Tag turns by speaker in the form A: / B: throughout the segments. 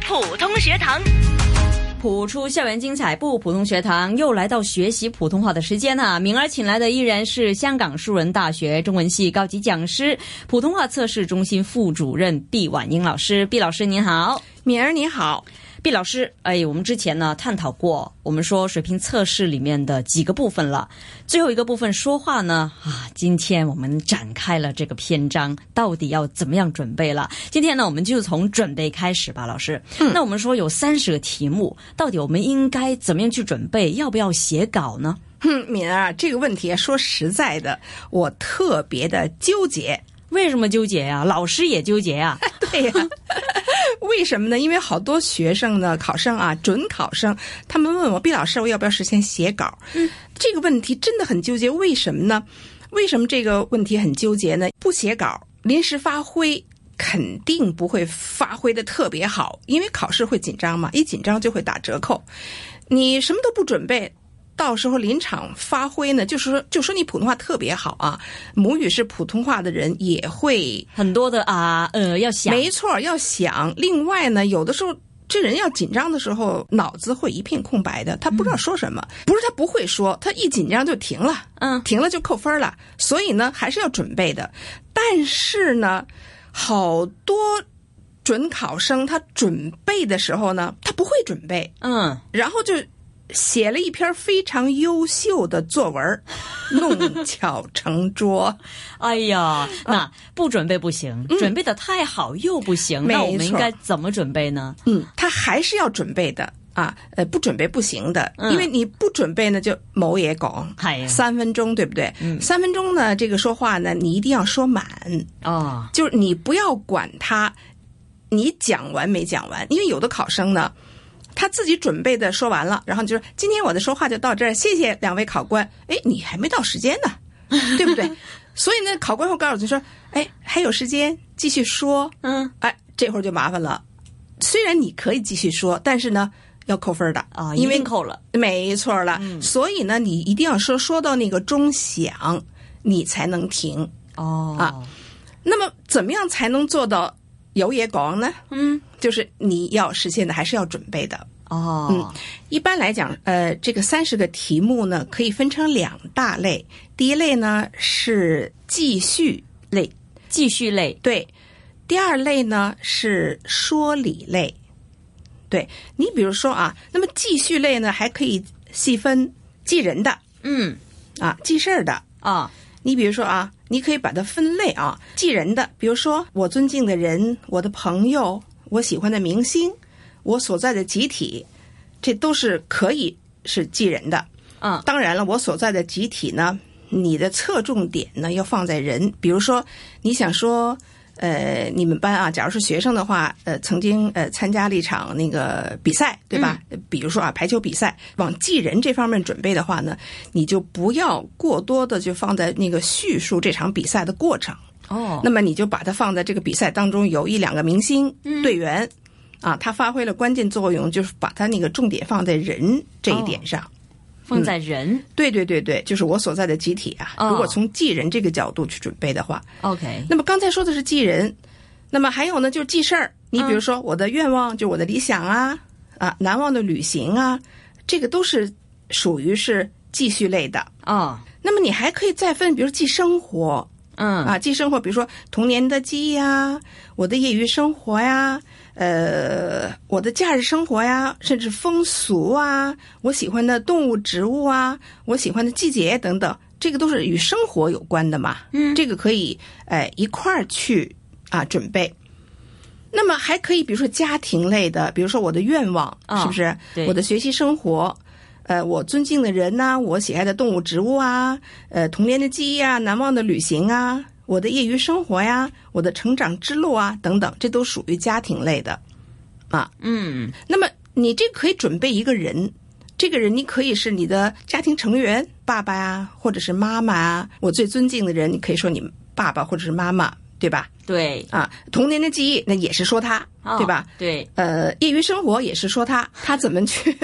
A: 普通学堂。
B: 普出校园精彩不普通学堂又来到学习普通话的时间了。明儿请来的依然是香港树人大学中文系高级讲师、普通话测试中心副主任毕婉英老师。毕老师您好，
C: 敏儿你好。
B: 毕老师，哎，我们之前呢探讨过，我们说水平测试里面的几个部分了，最后一个部分说话呢，啊，今天我们展开了这个篇章，到底要怎么样准备了？今天呢，我们就从准备开始吧，老师。那我们说有三十个题目，到底我们应该怎么样去准备？要不要写稿呢？
C: 哼，敏儿啊，这个问题说实在的，我特别的纠结。
B: 为什么纠结呀？老师也纠结呀。
C: 对呀。为什么呢？因为好多学生呢，考生啊，准考生，他们问我毕老师，我要不要事先写稿？嗯，这个问题真的很纠结。为什么呢？为什么这个问题很纠结呢？不写稿，临时发挥，肯定不会发挥的特别好，因为考试会紧张嘛，一紧张就会打折扣。你什么都不准备。到时候临场发挥呢，就是说，就说你普通话特别好啊，母语是普通话的人也会
B: 很多的啊，呃，要想，
C: 没错，要想。另外呢，有的时候这人要紧张的时候，脑子会一片空白的，他不知道说什么。不是他不会说，他一紧张就停了，嗯，停了就扣分了。所以呢，还是要准备的。但是呢，好多准考生他准备的时候呢，他不会准备，嗯，然后就。写了一篇非常优秀的作文，弄巧成拙。
B: 哎呀，那不准备不行，准备的太好又不行。那我们应该怎么准备呢？
C: 嗯，他还是要准备的啊。呃，不准备不行的，因为你不准备呢，就某也讲，三分钟对不对？嗯，三分钟呢，这个说话呢，你一定要说满哦，就是你不要管他，你讲完没讲完？因为有的考生呢。他自己准备的说完了，然后就说：“今天我的说话就到这儿，谢谢两位考官。”哎，你还没到时间呢，对不对？所以呢，考官会告诉你说：“哎，还有时间，继续说。”嗯，哎，这会儿就麻烦了。虽然你可以继续说，但是呢，要扣分的
B: 啊，因为扣了，
C: 没错了。所以呢，你一定要说说到那个钟响，你才能停哦啊。那么，怎么样才能做到？有也讲呢，嗯，就是你要实现的还是要准备的哦。嗯，一般来讲，呃，这个三十个题目呢，可以分成两大类。第一类呢是记叙类，
B: 记叙类
C: 对。第二类呢是说理类，对。你比如说啊，那么记叙类呢还可以细分记人的，嗯，啊，记事儿的啊。你比如说啊。你可以把它分类啊，记人的，比如说我尊敬的人、我的朋友、我喜欢的明星、我所在的集体，这都是可以是记人的。嗯，当然了，我所在的集体呢，你的侧重点呢要放在人，比如说你想说。呃，你们班啊，假如是学生的话，呃，曾经呃参加了一场那个比赛，对吧？比如说啊，排球比赛，往记人这方面准备的话呢，你就不要过多的就放在那个叙述这场比赛的过程哦。那么你就把它放在这个比赛当中有一两个明星队员啊，他发挥了关键作用，就是把他那个重点放在人这一点上。
B: 放在人，
C: 对对对对，就是我所在的集体啊。如果从记人这个角度去准备的话
B: ，OK。
C: 那么刚才说的是记人，那么还有呢，就是记事儿。你比如说我的愿望，就我的理想啊，啊，难忘的旅行啊，这个都是属于是记叙类的啊。那么你还可以再分，比如记生活，嗯啊，记生活，比如说童年的记忆呀，我的业余生活呀。呃，我的假日生活呀，甚至风俗啊，我喜欢的动物、植物啊，我喜欢的季节等等，这个都是与生活有关的嘛。嗯，这个可以呃一块儿去啊准备。那么还可以，比如说家庭类的，比如说我的愿望，是不是？我的学习生活，呃，我尊敬的人呐，我喜爱的动物、植物啊，呃，童年的记忆啊，难忘的旅行啊。我的业余生活呀，我的成长之路啊，等等，这都属于家庭类的，啊，嗯。那么你这可以准备一个人，这个人你可以是你的家庭成员，爸爸呀，或者是妈妈啊。我最尊敬的人，你可以说你爸爸或者是妈妈，对吧？
B: 对。
C: 啊，童年的记忆，那也是说他，对吧？
B: 对。
C: 呃，业余生活也是说他，他怎么去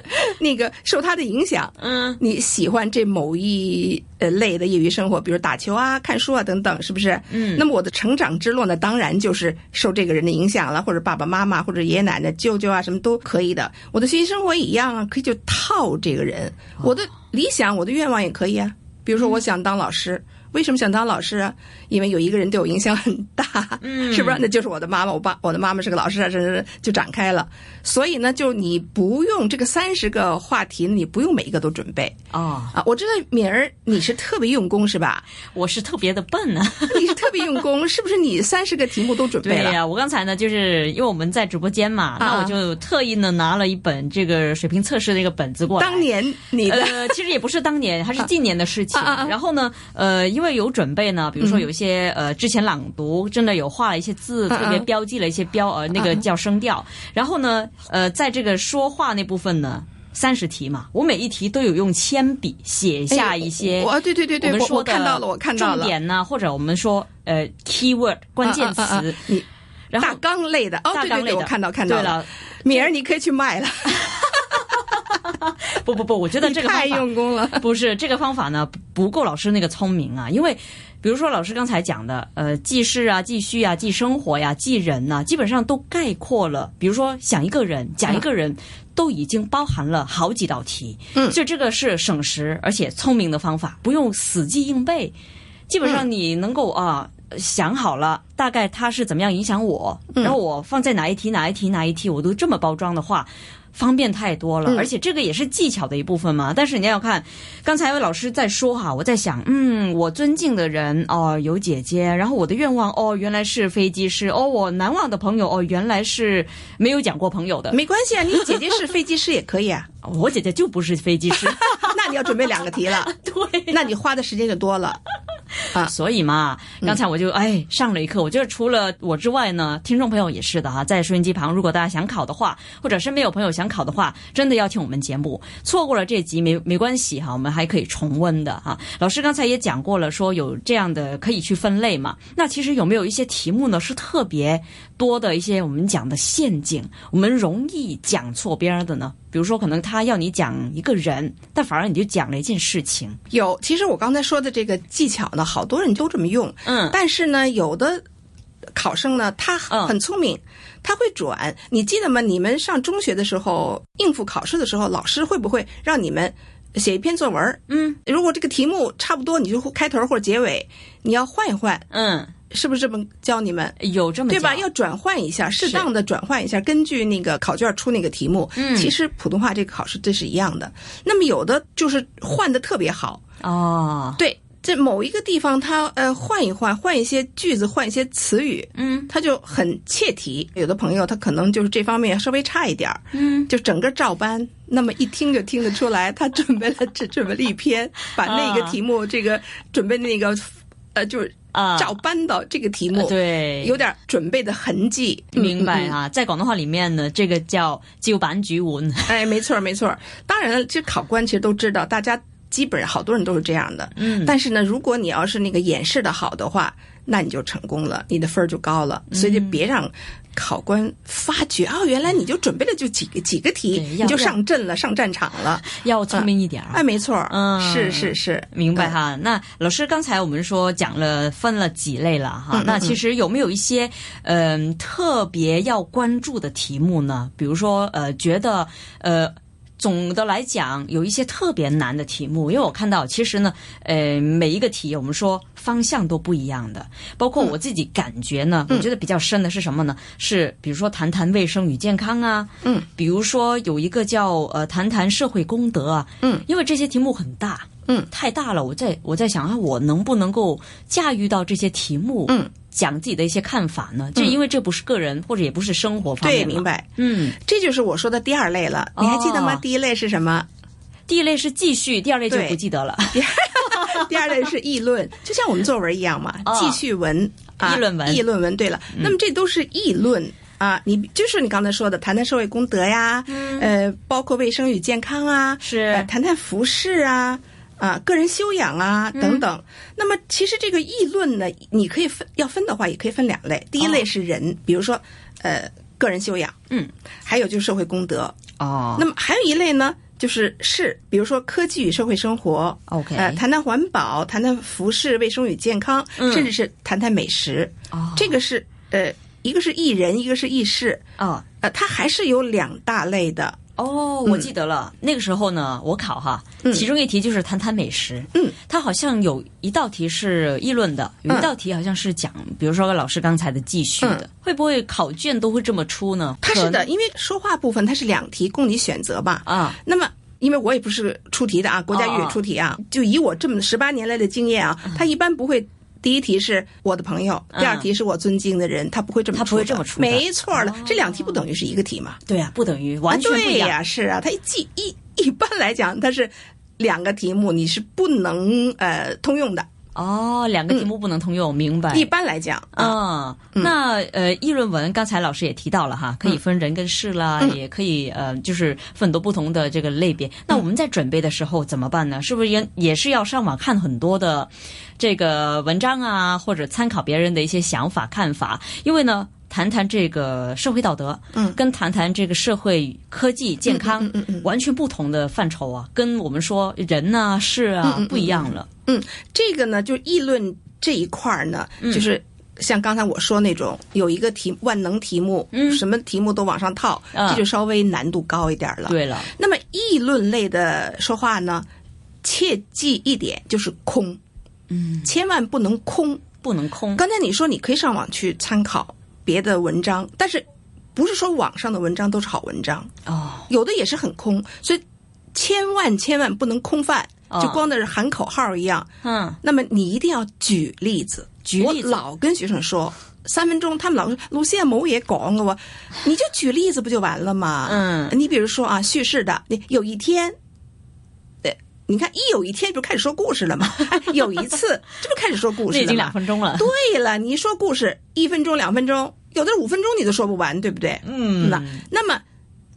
C: 那个受他的影响，嗯，你喜欢这某一呃类的业余生活，比如打球啊、看书啊等等，是不是？嗯，那么我的成长之路呢，当然就是受这个人的影响了，或者爸爸妈妈，或者爷爷奶奶、舅舅啊，什么都可以的。我的学习生活一样啊，可以就套这个人。我的理想、我的愿望也可以啊，比如说我想当老师。为什么想当老师啊？因为有一个人对我影响很大，嗯是不是？那就是我的妈妈。我爸，我的妈妈是个老师啊，这这就展开了。所以呢，就你不用这个三十个话题，你不用每一个都准备啊啊！我知道敏儿你是特别用功是吧？
B: 我是特别的笨呢。
C: 你是特别用功，是不是？你三十个题目都准备了？
B: 对呀，我刚才呢，就是因为我们在直播间嘛，那我就特意呢拿了一本这个水平测试的一个本子过来。
C: 当年你的
B: 其实也不是当年，还是近年的事情。然后呢，呃，因为有准备呢，比如说有一些呃之前朗读真的有画了一些字，特别标记了一些标呃那个叫声调。然后呢，呃，在这个说话那部分呢，三十题嘛，我每一题都有用铅笔写下一些。
C: 哦，对对对对，
B: 我
C: 看到了，我看到
B: 了。重点呢，或者我们说呃 keyword 关键词，
C: 你大纲类的，
B: 大纲类的，
C: 我看到看到了。敏儿，你可以去卖了。
B: 不不不，我觉得这个
C: 太用功了。
B: 不是这个方法呢，不够老师那个聪明啊。因为，比如说老师刚才讲的，呃，记事啊、记叙啊、记生活呀、记人呐，基本上都概括了。比如说想一个人、讲一个人，都已经包含了好几道题。嗯，所以这个是省时而且聪明的方法，不用死记硬背。基本上你能够啊想好了，大概他是怎么样影响我，然后我放在哪一题、哪一题、哪一题，我都这么包装的话。方便太多了，而且这个也是技巧的一部分嘛。但是你要看，刚才有位老师在说哈，我在想，嗯，我尊敬的人哦有姐姐，然后我的愿望哦原来是飞机师哦，我难忘的朋友哦原来是没有讲过朋友的。
C: 没关系啊，你姐姐是飞机师也可以啊。
B: 我姐姐就不是飞机师，
C: 那你要准备两个题了。
B: 对，
C: 那你花的时间就多了。
B: 啊，所以嘛，刚才我就哎上了一课。我觉得除了我之外呢，听众朋友也是的哈，在收音机旁，如果大家想考的话，或者身边有朋友想考的话，真的要听我们节目。错过了这集没没关系哈，我们还可以重温的哈。老师刚才也讲过了，说有这样的可以去分类嘛。那其实有没有一些题目呢，是特别多的一些我们讲的陷阱，我们容易讲错边的呢？比如说，可能他要你讲一个人，但反而你就讲了一件事情。
C: 有，其实我刚才说的这个技巧呢，好多人都这么用。嗯，但是呢，有的考生呢，他很聪明，他会转。你记得吗？你们上中学的时候应付考试的时候，老师会不会让你们写一篇作文？嗯，如果这个题目差不多，你就开头或者结尾，你要换一换。嗯。是不是这么教你们？
B: 有这么
C: 对吧？要转换一下，适当的转换一下，根据那个考卷出那个题目。嗯，其实普通话这个考试这是一样的。那么有的就是换的特别好哦。对，这某一个地方他呃换一换，换一些句子，换一些词语，嗯，他就很切题。有的朋友他可能就是这方面稍微差一点儿，嗯，就整个照搬，那么一听就听得出来，他准备了这准备了一篇，把那个题目这个准备那个呃就是。啊，照搬到这个题目，
B: 对，
C: 有点准备的痕迹，
B: 明白啊？在广东话里面呢，这个叫旧版局文。
C: 哎，没错没错。当然了，这考官其实都知道，大家基本上好多人都是这样的。嗯。但是呢，如果你要是那个演示的好的话，那你就成功了，你的分儿就高了。所以就别让。考官发觉哦，原来你就准备了就几个几个题，你就上阵了，上战场了。
B: 要聪明一点
C: 哎，没错，嗯，是是是，
B: 明白哈。那老师刚才我们说讲了分了几类了哈，那其实有没有一些嗯特别要关注的题目呢？比如说呃，觉得呃。总的来讲，有一些特别难的题目，因为我看到，其实呢，呃，每一个题我们说方向都不一样的，包括我自己感觉呢，我觉得比较深的是什么呢？是比如说谈谈卫生与健康啊，嗯，比如说有一个叫呃谈谈社会公德啊，嗯，因为这些题目很大。嗯，太大了，我在我在想啊，我能不能够驾驭到这些题目？嗯，讲自己的一些看法呢？就因为这不是个人，或者也不是生活方面。
C: 对，明白。嗯，这就是我说的第二类了。你还记得吗？第一类是什么？
B: 第一类是继续，第二类就不记得了。
C: 第二类是议论，就像我们作文一样嘛，继续文
B: 议论文，
C: 议论文。对了，那么这都是议论啊，你就是你刚才说的，谈谈社会公德呀，呃，包括卫生与健康啊，
B: 是
C: 谈谈服饰啊。啊，个人修养啊，等等。那么，其实这个议论呢，你可以分，要分的话，也可以分两类。第一类是人，比如说，呃，个人修养，嗯，还有就是社会公德。
B: 哦，
C: 那么还有一类呢，就是事，比如说科技与社会生活
B: ，OK，
C: 呃，谈谈环保，谈谈服饰卫生与健康，甚至是谈谈美食。
B: 哦，
C: 这个是呃，一个是艺人，一个是艺事。
B: 哦，
C: 呃，它还是有两大类的。
B: 哦，我记得了，那个时候呢，我考哈，其中一题就是谈谈美食。
C: 嗯，
B: 它好像有一道题是议论的，有一道题好像是讲，比如说老师刚才的继续的，会不会考卷都会这么出呢？
C: 它是的，因为说话部分它是两题供你选择吧。
B: 啊，
C: 那么因为我也不是出题的啊，国家英语出题啊，就以我这么十八年来的经验啊，他一般不会。第一题是我的朋友，第二题是我尊敬的人，他不会这么
B: 他不会这么出，
C: 没错了。这两题不等于是一个题嘛？
B: 对啊，不等于完全不
C: 一样。是啊，他一一一般来讲，它是两个题目，你是不能呃通用的。
B: 哦，两个题目不能通用，明白。
C: 一般来讲，
B: 啊，那呃，议论文刚才老师也提到了哈，可以分人跟事啦，也可以呃，就是分很多不同的这个类别。那我们在准备的时候怎么办呢？是不是也也是要上网看很多的这个文章啊，或者参考别人的一些想法看法？因为呢。谈谈这个社会道德，
C: 嗯，
B: 跟谈谈这个社会科技健康，
C: 嗯嗯，
B: 完全不同的范畴啊，跟我们说人呐事啊不一样了。
C: 嗯，这个呢，就议论这一块儿呢，就是像刚才我说那种有一个题万能题目，
B: 嗯，
C: 什么题目都往上套，这就稍微难度高一点了。
B: 对了，
C: 那么议论类的说话呢，切记一点就是空，
B: 嗯，
C: 千万不能空，
B: 不能空。
C: 刚才你说你可以上网去参考。别的文章，但是不是说网上的文章都是好文章
B: 哦？
C: 有的也是很空，所以千万千万不能空泛，就光在这喊口号一样。
B: 嗯，
C: 那么你一定要举例子。
B: 举例
C: 子，老跟学生说三分钟，他们老说鲁线某也讲我，你就举例子不就完了吗？
B: 嗯，
C: 你比如说啊，叙事的，你有一天，对，你看一有一天就开始说故事了嘛？有一次，这不开始说故事了？
B: 已经两分钟了。
C: 对了，你说故事一分钟、两分钟。有的五分钟你都说不完，对不对？
B: 嗯，
C: 那那么，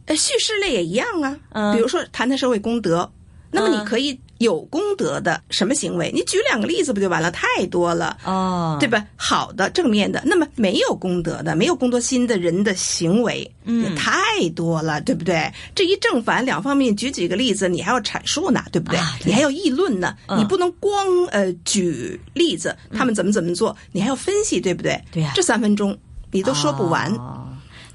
C: 呃，叙事类也一样啊。
B: 嗯，
C: 比如说谈谈社会公德，那么你可以有功德的什么行为？你举两个例子不就完了？太多了
B: 哦，
C: 对吧？好的，正面的，那么没有功德的、没有功德心的人的行为，
B: 嗯，
C: 也太多了，对不对？这一正反两方面举几个例子，你还要阐述呢，对不对？你还要议论呢，你不能光呃举例子，他们怎么怎么做，你还要分析，对不对？
B: 对呀，
C: 这三分钟。你都说不完，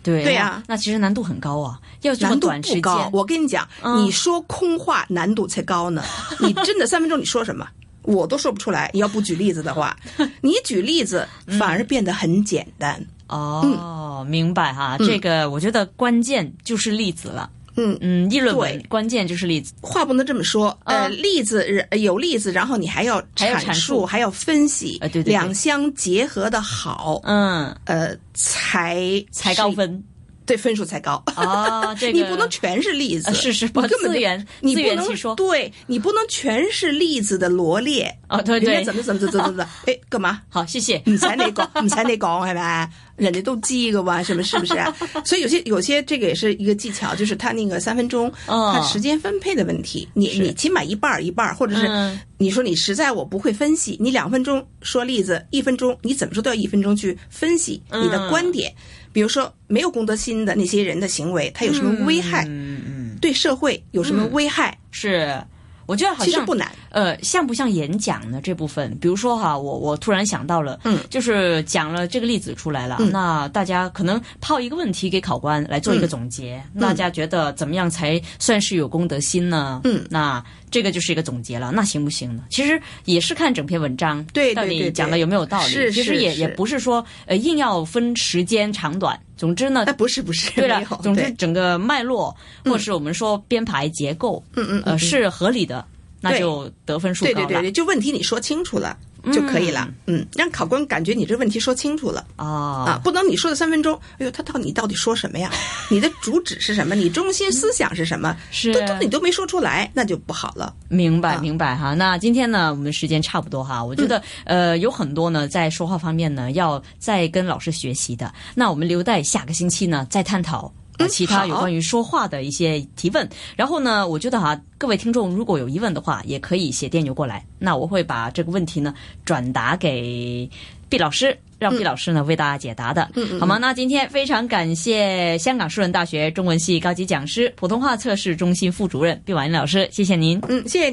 B: 对
C: 对呀，
B: 那其实难度很高啊，要
C: 难度不高。我跟你讲，你说空话难度才高呢。你真的三分钟你说什么，我都说不出来。你要不举例子的话，你举例子反而变得很简单。
B: 哦，明白哈，这个我觉得关键就是例子了。
C: 嗯
B: 嗯嗯，议论文关键就是例子，
C: 话不能这么说。呃，例子有例子，然后你还要阐述，还要分析，
B: 对对，
C: 两相结合的好，
B: 嗯，
C: 呃，才
B: 才高分。
C: 对分数才高
B: 啊！这
C: 个你不能全是例子，
B: 是是，
C: 根本
B: 资源
C: 你
B: 不能
C: 说，对你不能全是例子的罗列
B: 啊！对对，
C: 怎么怎么怎么怎么？哎，干嘛？
B: 好，谢谢。
C: 唔使你讲，唔使你讲，系咪？人家都记个吧，什么是不是？所以有些有些这个也是一个技巧，就是他那个三分钟，他时间分配的问题。你你起码一半一半，或者是你说你实在我不会分析，你两分钟说例子，一分钟你怎么说都要一分钟去分析你的观点。比如说，没有公德心的那些人的行为，他有什么危害？
B: 嗯嗯，
C: 对社会有什么危害？
B: 是，我觉得好像
C: 其实不难。
B: 呃，像不像演讲呢？这部分，比如说哈，我我突然想到了，
C: 嗯，
B: 就是讲了这个例子出来了，那大家可能抛一个问题给考官来做一个总结，大家觉得怎么样才算是有公德心呢？
C: 嗯，
B: 那这个就是一个总结了，那行不行呢？其实也是看整篇文章，
C: 对
B: 到底讲的有没有道理？
C: 是
B: 其实也也不是说呃硬要分时间长短，总之呢，
C: 哎不是不是，
B: 对了，总之整个脉络或是我们说编排结构，
C: 嗯嗯，
B: 呃是合理的。那就得分数
C: 高了。对对对对，就问题你说清楚了就可以了。嗯，让考官感觉你这问题说清楚了。
B: 哦
C: 啊，不能你说的三分钟，哎呦，他到你到底说什么呀？你的主旨是什么？你中心思想是什么？
B: 是
C: 都都你都没说出来，那就不好了。
B: 明白明白哈。那今天呢，我们时间差不多哈。我觉得呃有很多呢，在说话方面呢，要再跟老师学习的。那我们留待下个星期呢再探讨。其他有关于说话的一些提问，然后呢，我觉得哈，各位听众如果有疑问的话，也可以写电邮过来，那我会把这个问题呢转达给毕老师，让毕老师呢为大家解答的，
C: 嗯嗯
B: 好吗？那今天非常感谢香港树人大学中文系高级讲师、普通话测试中心副主任毕婉英老师，谢谢您。
C: 嗯，谢谢你。